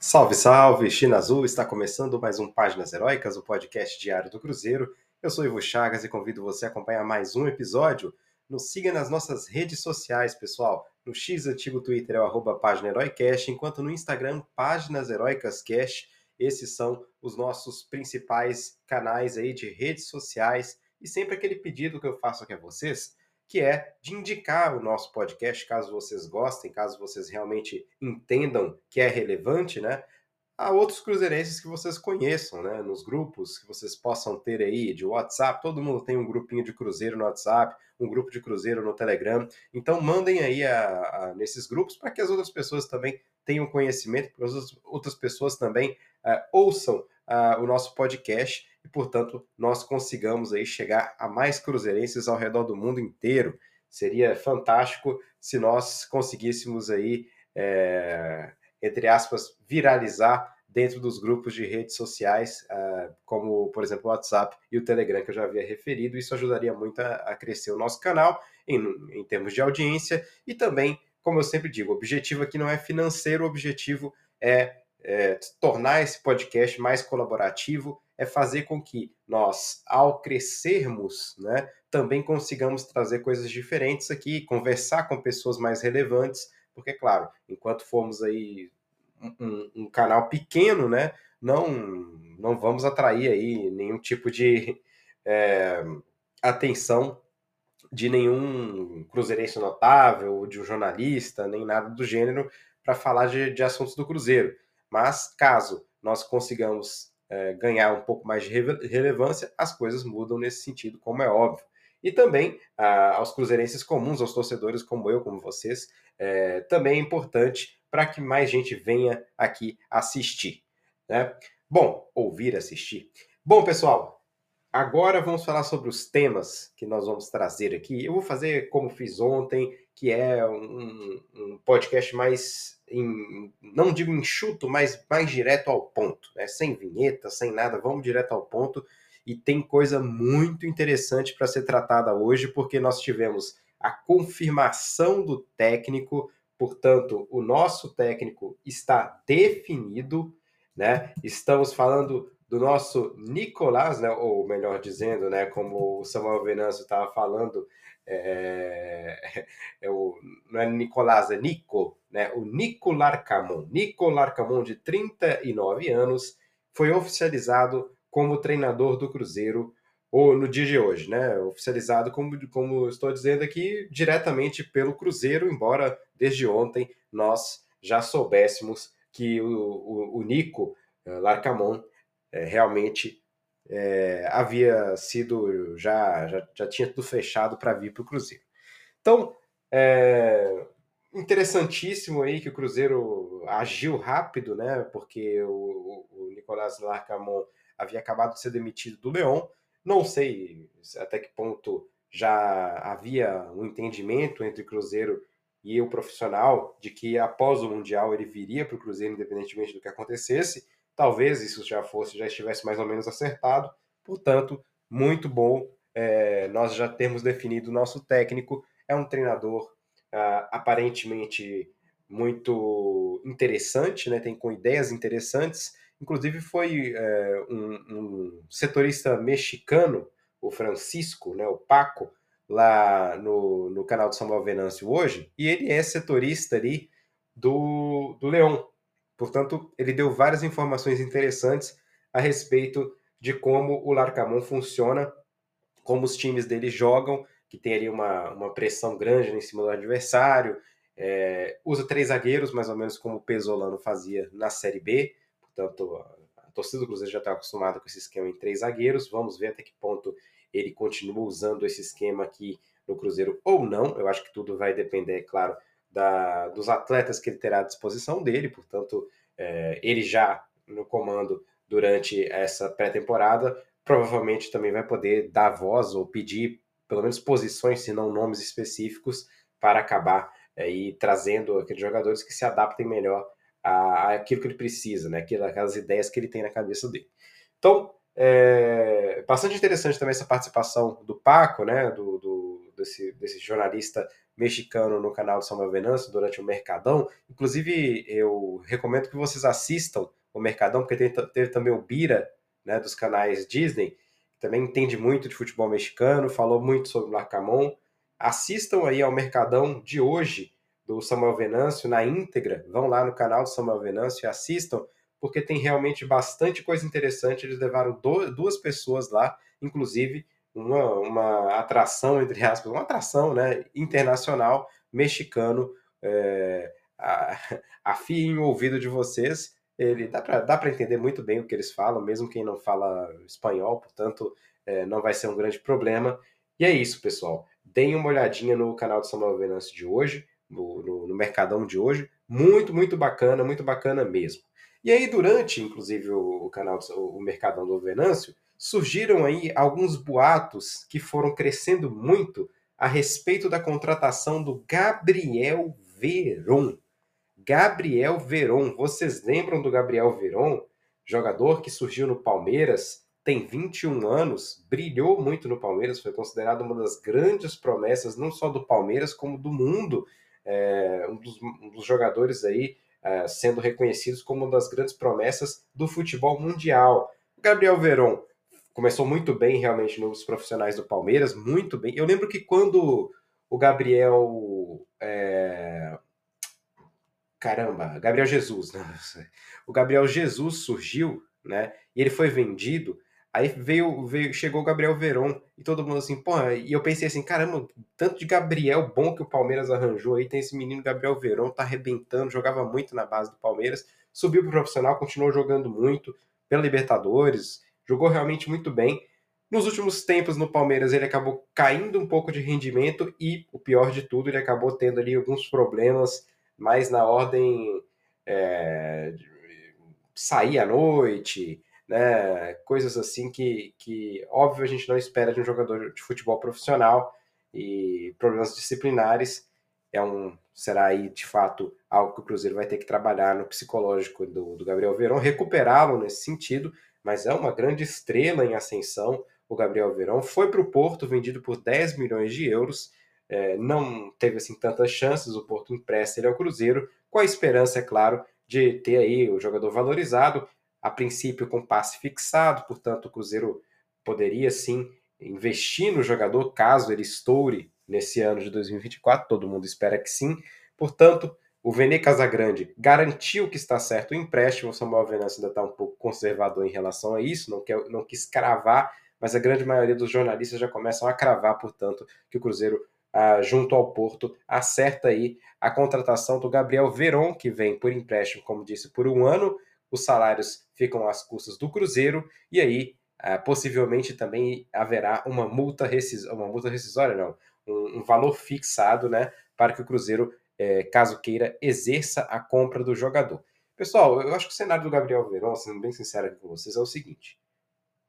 Salve, salve! China Azul está começando mais um Páginas Heróicas, o podcast diário do Cruzeiro. Eu sou Ivo Chagas e convido você a acompanhar mais um episódio. Nos siga nas nossas redes sociais, pessoal. No X antigo Twitter é o arroba Página Heroicast, enquanto no Instagram, Páginas Heroicas Cast. Esses são os nossos principais canais aí de redes sociais. E sempre aquele pedido que eu faço aqui a vocês, que é de indicar o nosso podcast, caso vocês gostem, caso vocês realmente entendam que é relevante, né? A outros cruzeirenses que vocês conheçam, né? Nos grupos que vocês possam ter aí de WhatsApp, todo mundo tem um grupinho de cruzeiro no WhatsApp, um grupo de cruzeiro no Telegram. Então mandem aí a, a, nesses grupos para que as outras pessoas também tenham conhecimento, para que as outras pessoas também uh, ouçam uh, o nosso podcast e, portanto, nós consigamos aí chegar a mais cruzeirenses ao redor do mundo inteiro. Seria fantástico se nós conseguíssemos aí, é, entre aspas, viralizar dentro dos grupos de redes sociais, uh, como, por exemplo, o WhatsApp e o Telegram, que eu já havia referido. Isso ajudaria muito a, a crescer o nosso canal em, em termos de audiência e também, como eu sempre digo, o objetivo aqui não é financeiro, o objetivo é é, tornar esse podcast mais colaborativo, é fazer com que nós, ao crescermos, né, também consigamos trazer coisas diferentes aqui, conversar com pessoas mais relevantes, porque, claro, enquanto formos aí um, um canal pequeno, né, não, não vamos atrair aí nenhum tipo de é, atenção de nenhum cruzeirense notável, de um jornalista, nem nada do gênero, para falar de, de assuntos do Cruzeiro. Mas caso nós consigamos é, ganhar um pouco mais de relevância, as coisas mudam nesse sentido, como é óbvio. E também aos cruzeirenses comuns, aos torcedores como eu, como vocês, é, também é importante para que mais gente venha aqui assistir. Né? Bom, ouvir assistir. Bom, pessoal, agora vamos falar sobre os temas que nós vamos trazer aqui. Eu vou fazer como fiz ontem, que é um, um podcast mais, em, não digo enxuto, mas mais direto ao ponto, né? sem vinheta, sem nada, vamos direto ao ponto. E tem coisa muito interessante para ser tratada hoje, porque nós tivemos a confirmação do técnico, portanto, o nosso técnico está definido, né? Estamos falando do nosso Nicolás, né? ou melhor dizendo, né, como o Samuel Venâncio estava falando, é, é o, não é Nicolás, é Nico, né? o Nico Larcamon. Nico Larcamon, de 39 anos, foi oficializado como treinador do Cruzeiro ou no dia de hoje, né? Oficializado, como, como estou dizendo aqui, diretamente pelo Cruzeiro, embora desde ontem nós já soubéssemos que o, o, o Nico eh, Larcamon é, realmente é, havia sido já, já, já tinha tudo fechado para vir para o Cruzeiro. Então, é interessantíssimo aí que o Cruzeiro agiu rápido, né? Porque o, o Nicolás Larcamon havia acabado de ser demitido do Leão. Não sei até que ponto já havia um entendimento entre o Cruzeiro e o profissional de que após o Mundial ele viria para o Cruzeiro, independentemente do que acontecesse. Talvez isso já fosse, já estivesse mais ou menos acertado. Portanto, muito bom. É, nós já temos definido o nosso técnico. É um treinador ah, aparentemente muito interessante, né? tem com ideias interessantes. Inclusive foi é, um, um, setorista mexicano, o Francisco, né, o Paco, lá no, no canal do Samuel Venâncio hoje, e ele é setorista ali do, do Leão, Portanto, ele deu várias informações interessantes a respeito de como o Larcamon funciona, como os times dele jogam, que tem ali uma, uma pressão grande em cima do adversário, é, usa três zagueiros, mais ou menos como o Pesolano fazia na Série B, portanto, a, torcida do Cruzeiro já está acostumada com esse esquema em três zagueiros, vamos ver até que ponto ele continua usando esse esquema aqui no Cruzeiro ou não, eu acho que tudo vai depender, é claro, da, dos atletas que ele terá à disposição dele, portanto, é, ele já no comando durante essa pré-temporada, provavelmente também vai poder dar voz ou pedir pelo menos posições, se não nomes específicos, para acabar aí trazendo aqueles jogadores que se adaptem melhor a, aquilo que ele precisa, né? aquelas ideias que ele tem na cabeça dele. Então, é bastante interessante também essa participação do Paco, né? do, do desse, desse jornalista mexicano no canal do Samuel Venâncio durante o Mercadão. Inclusive, eu recomendo que vocês assistam o Mercadão, porque tem, teve também o Bira, né, dos canais Disney, que também entende muito de futebol mexicano, falou muito sobre o Larcamon. Assistam aí ao Mercadão de hoje do Samuel Venâncio na íntegra. Vão lá no canal do Samuel Venâncio e assistam, porque tem realmente bastante coisa interessante. Eles levaram duas pessoas lá, inclusive uma, uma atração, entre aspas, uma atração né, internacional mexicano. É, afiem o ouvido de vocês. Ele dá para entender muito bem o que eles falam, mesmo quem não fala espanhol, portanto, é, não vai ser um grande problema. E é isso, pessoal. Deem uma olhadinha no canal do Samuel Venâncio de hoje, no, no, no Mercadão de hoje. Muito, muito bacana, muito bacana mesmo. E aí, durante, inclusive, o canal, o Mercadão do Venâncio, surgiram aí alguns boatos que foram crescendo muito a respeito da contratação do Gabriel Veron. Gabriel Veron, vocês lembram do Gabriel Veron? Jogador que surgiu no Palmeiras, tem 21 anos, brilhou muito no Palmeiras, foi considerado uma das grandes promessas, não só do Palmeiras, como do mundo. É, um, dos, um, dos, jogadores aí é, sendo reconhecidos como uma das grandes promessas do futebol mundial. Gabriel Veron começou muito bem realmente nos profissionais do Palmeiras, muito bem. Eu lembro que quando o Gabriel. É... Caramba, Gabriel Jesus, né? O Gabriel Jesus surgiu, né? E ele foi vendido. Aí veio, veio, chegou o Gabriel Veron e todo mundo assim, porra, e eu pensei assim, caramba, tanto de Gabriel bom que o Palmeiras arranjou aí, tem esse menino Gabriel Veron, tá arrebentando, jogava muito na base do Palmeiras, subiu pro profissional, continuou jogando muito pela Libertadores, jogou realmente muito bem. Nos últimos tempos no Palmeiras ele acabou caindo um pouco de rendimento e, o pior de tudo, ele acabou tendo ali alguns problemas mais na ordem é, sair à noite, né, coisas assim que, que, óbvio, a gente não espera de um jogador de futebol profissional e problemas disciplinares é um será aí de fato algo que o Cruzeiro vai ter que trabalhar no psicológico do, do Gabriel Verão, recuperá-lo nesse sentido, mas é uma grande estrela em ascensão. O Gabriel Verão foi para o Porto, vendido por 10 milhões de euros. É, não teve assim tantas chances, o Porto empresta ele ao Cruzeiro, com a esperança, é claro, de ter aí o jogador valorizado, a princípio com passe fixado, portanto o Cruzeiro poderia sim investir no jogador caso ele estoure nesse ano de 2024, todo mundo espera que sim. Portanto, o Vene Casagrande garantiu que está certo o empréstimo. O Samuel Venâncio ainda está um pouco conservador em relação a isso, não, quer, não quis cravar, mas a grande maioria dos jornalistas já começam a cravar, portanto, que o Cruzeiro, ah, junto ao Porto, acerta aí a contratação do Gabriel Veron, que vem por empréstimo, como disse, por um ano. Os salários ficam às custas do Cruzeiro, e aí ah, possivelmente também haverá uma multa, rescisória, uma multa rescisória, não, um, um valor fixado, né, para que o Cruzeiro é, caso queira, exerça a compra do jogador. Pessoal, eu acho que o cenário do Gabriel Verón, sendo bem sincero aqui com vocês, é o seguinte: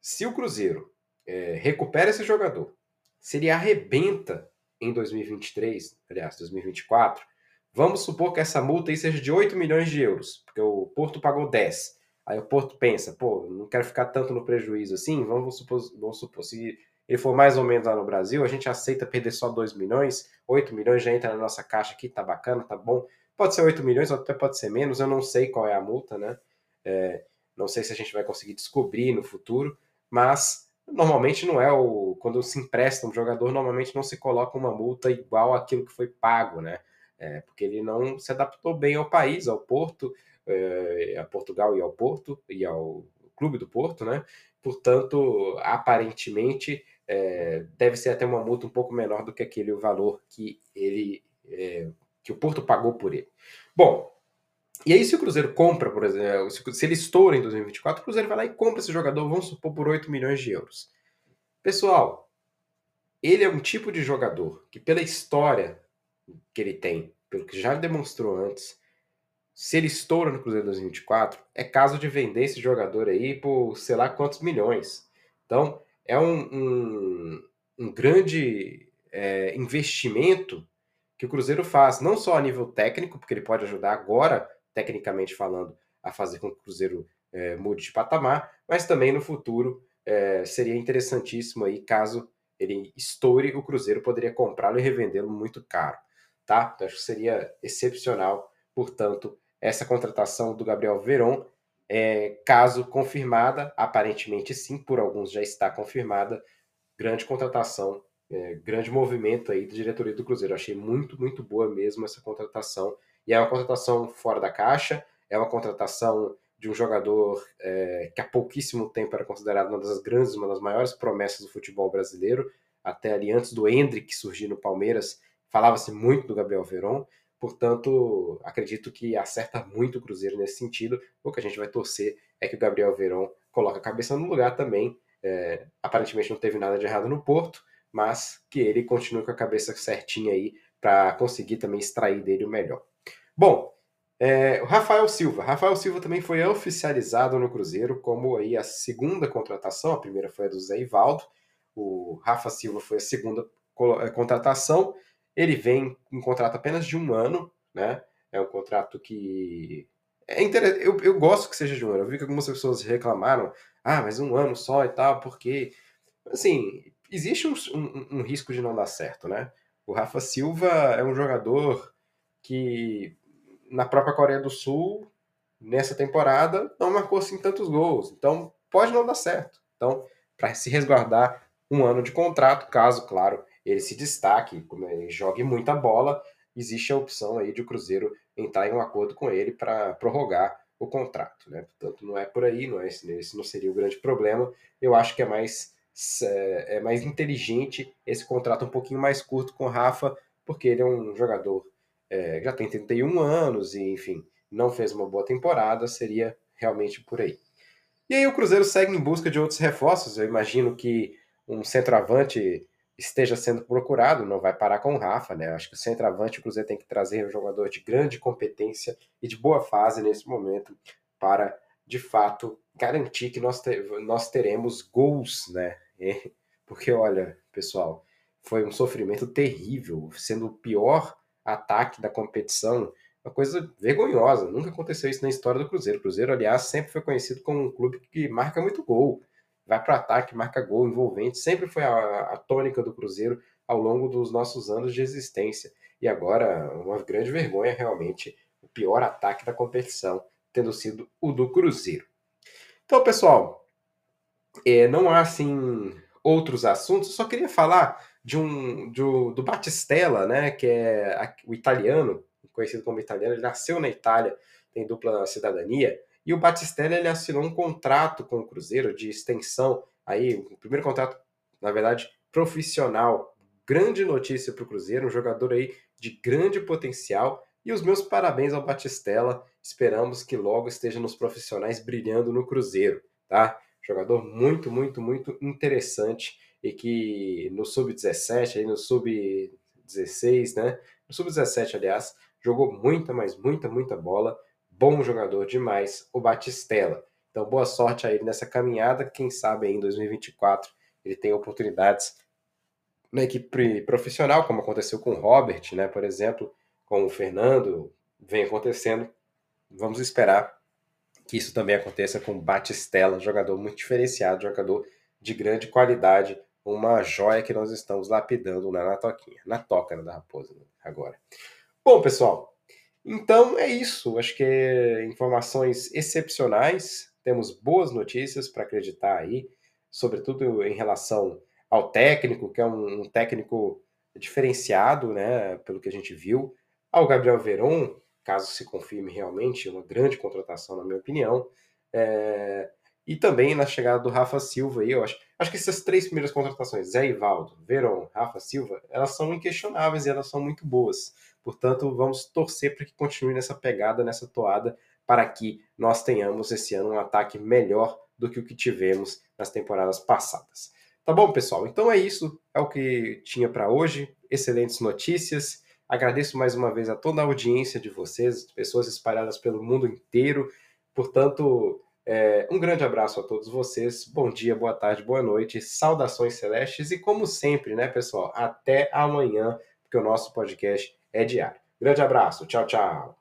se o Cruzeiro é, recupera esse jogador, se ele arrebenta em 2023, aliás, 2024, vamos supor que essa multa aí seja de 8 milhões de euros, porque o Porto pagou 10. Aí o Porto pensa, pô, não quero ficar tanto no prejuízo assim, vamos supor, vamos supor se ele for mais ou menos lá no Brasil, a gente aceita perder só 2 milhões, 8 milhões já entra na nossa caixa aqui, tá bacana, tá bom. Pode ser 8 milhões, até pode ser menos, eu não sei qual é a multa, né? É, não sei se a gente vai conseguir descobrir no futuro, mas normalmente não é o. Quando se empresta um jogador, normalmente não se coloca uma multa igual àquilo que foi pago, né? É, porque ele não se adaptou bem ao país, ao Porto, é, a Portugal e ao Porto, e ao clube do Porto, né? Portanto, aparentemente, é, deve ser até uma multa um pouco menor do que aquele valor que ele é, que o Porto pagou por ele. Bom, e aí se o Cruzeiro compra, por exemplo, se ele estoura em 2024, o Cruzeiro vai lá e compra esse jogador, vamos supor, por 8 milhões de euros. Pessoal, ele é um tipo de jogador que pela história que ele tem, pelo que já demonstrou antes, se ele estoura no Cruzeiro 2024, é caso de vender esse jogador aí por sei lá quantos milhões. Então, é um, um, um grande é, investimento que o Cruzeiro faz, não só a nível técnico, porque ele pode ajudar agora, tecnicamente falando, a fazer com que o Cruzeiro é, mude de patamar, mas também no futuro é, seria interessantíssimo aí caso ele estoure, o Cruzeiro poderia comprá-lo e revendê-lo muito caro, tá? Então acho que seria excepcional, portanto, essa contratação do Gabriel Veron, é, caso confirmada, aparentemente sim, por alguns já está confirmada, grande contratação, é, grande movimento aí da diretoria do Cruzeiro. achei muito, muito boa mesmo essa contratação. E é uma contratação fora da caixa, é uma contratação de um jogador é, que há pouquíssimo tempo era considerado uma das grandes, uma das maiores promessas do futebol brasileiro, até ali antes do Hendrick surgir no Palmeiras, falava-se muito do Gabriel Veron, portanto, acredito que acerta muito o Cruzeiro nesse sentido, o que a gente vai torcer é que o Gabriel Veron coloque a cabeça no lugar também, é, aparentemente não teve nada de errado no Porto, mas que ele continue com a cabeça certinha aí para conseguir também extrair dele o melhor. Bom, é, o Rafael Silva. Rafael Silva também foi oficializado no Cruzeiro como aí a segunda contratação. A primeira foi a do Zé Ivaldo. O Rafa Silva foi a segunda é, contratação. Ele vem em contrato apenas de um ano, né? É um contrato que é interessante. Eu, eu gosto que seja de um ano. Eu vi que algumas pessoas reclamaram, ah, mas um ano só e tal, porque assim existe um, um, um risco de não dar certo, né? O Rafa Silva é um jogador que na própria Coreia do Sul, nessa temporada, não marcou assim tantos gols. Então, pode não dar certo. Então, para se resguardar um ano de contrato, caso, claro, ele se destaque, ele jogue muita bola, existe a opção aí de o Cruzeiro entrar em um acordo com ele para prorrogar o contrato, né? Portanto, não é por aí, não é esse, esse não seria o grande problema. Eu acho que é mais é, é mais inteligente esse contrato um pouquinho mais curto com o Rafa, porque ele é um jogador é, já tem 31 anos e, enfim, não fez uma boa temporada, seria realmente por aí. E aí o Cruzeiro segue em busca de outros reforços. Eu imagino que um centroavante esteja sendo procurado, não vai parar com o Rafa, né? Acho que o centroavante o Cruzeiro tem que trazer um jogador de grande competência e de boa fase nesse momento para, de fato, garantir que nós, te nós teremos gols, né? Porque, olha, pessoal, foi um sofrimento terrível, sendo o pior ataque da competição, uma coisa vergonhosa. Nunca aconteceu isso na história do Cruzeiro. O Cruzeiro, aliás, sempre foi conhecido como um clube que marca muito gol. Vai para o ataque, marca gol, envolvente. Sempre foi a, a tônica do Cruzeiro ao longo dos nossos anos de existência. E agora, uma grande vergonha, realmente, o pior ataque da competição, tendo sido o do Cruzeiro. Então, pessoal, é, não há assim outros assuntos. Só queria falar de um, um, do Batistella, né, que é o italiano, conhecido como italiano, ele nasceu na Itália, tem dupla cidadania, e o Batistella ele assinou um contrato com o Cruzeiro de extensão, aí o primeiro contrato, na verdade, profissional. Grande notícia para o Cruzeiro, um jogador aí de grande potencial. E os meus parabéns ao Batistella. Esperamos que logo esteja nos profissionais brilhando no Cruzeiro, tá? Jogador muito, muito, muito interessante e que no sub-17, aí no sub-16, né? No sub-17, aliás, jogou muita, mas muita, muita bola. Bom jogador demais, o Batistella. Então, boa sorte a ele nessa caminhada. Quem sabe aí em 2024 ele tem oportunidades na equipe profissional, como aconteceu com o Robert, né? Por exemplo, com o Fernando, vem acontecendo. Vamos esperar que isso também aconteça com o Batistella, jogador muito diferenciado, jogador de grande qualidade uma joia que nós estamos lapidando na, na toquinha, na toca né, da raposa né, agora. Bom, pessoal, então é isso. Acho que é informações excepcionais. Temos boas notícias para acreditar aí, sobretudo em relação ao técnico, que é um, um técnico diferenciado, né, pelo que a gente viu, ao Gabriel Veron, caso se confirme realmente, uma grande contratação, na minha opinião. É, e também na chegada do Rafa Silva aí, eu acho. Acho que essas três primeiras contratações, Zé Ivaldo, Verón, Rafa Silva, elas são inquestionáveis e elas são muito boas. Portanto, vamos torcer para que continue nessa pegada, nessa toada, para que nós tenhamos esse ano um ataque melhor do que o que tivemos nas temporadas passadas. Tá bom, pessoal? Então é isso, é o que tinha para hoje. Excelentes notícias. Agradeço mais uma vez a toda a audiência de vocês, pessoas espalhadas pelo mundo inteiro. Portanto, é, um grande abraço a todos vocês. Bom dia, boa tarde, boa noite. Saudações celestes e como sempre, né, pessoal? Até amanhã, porque o nosso podcast é diário. Grande abraço. Tchau, tchau.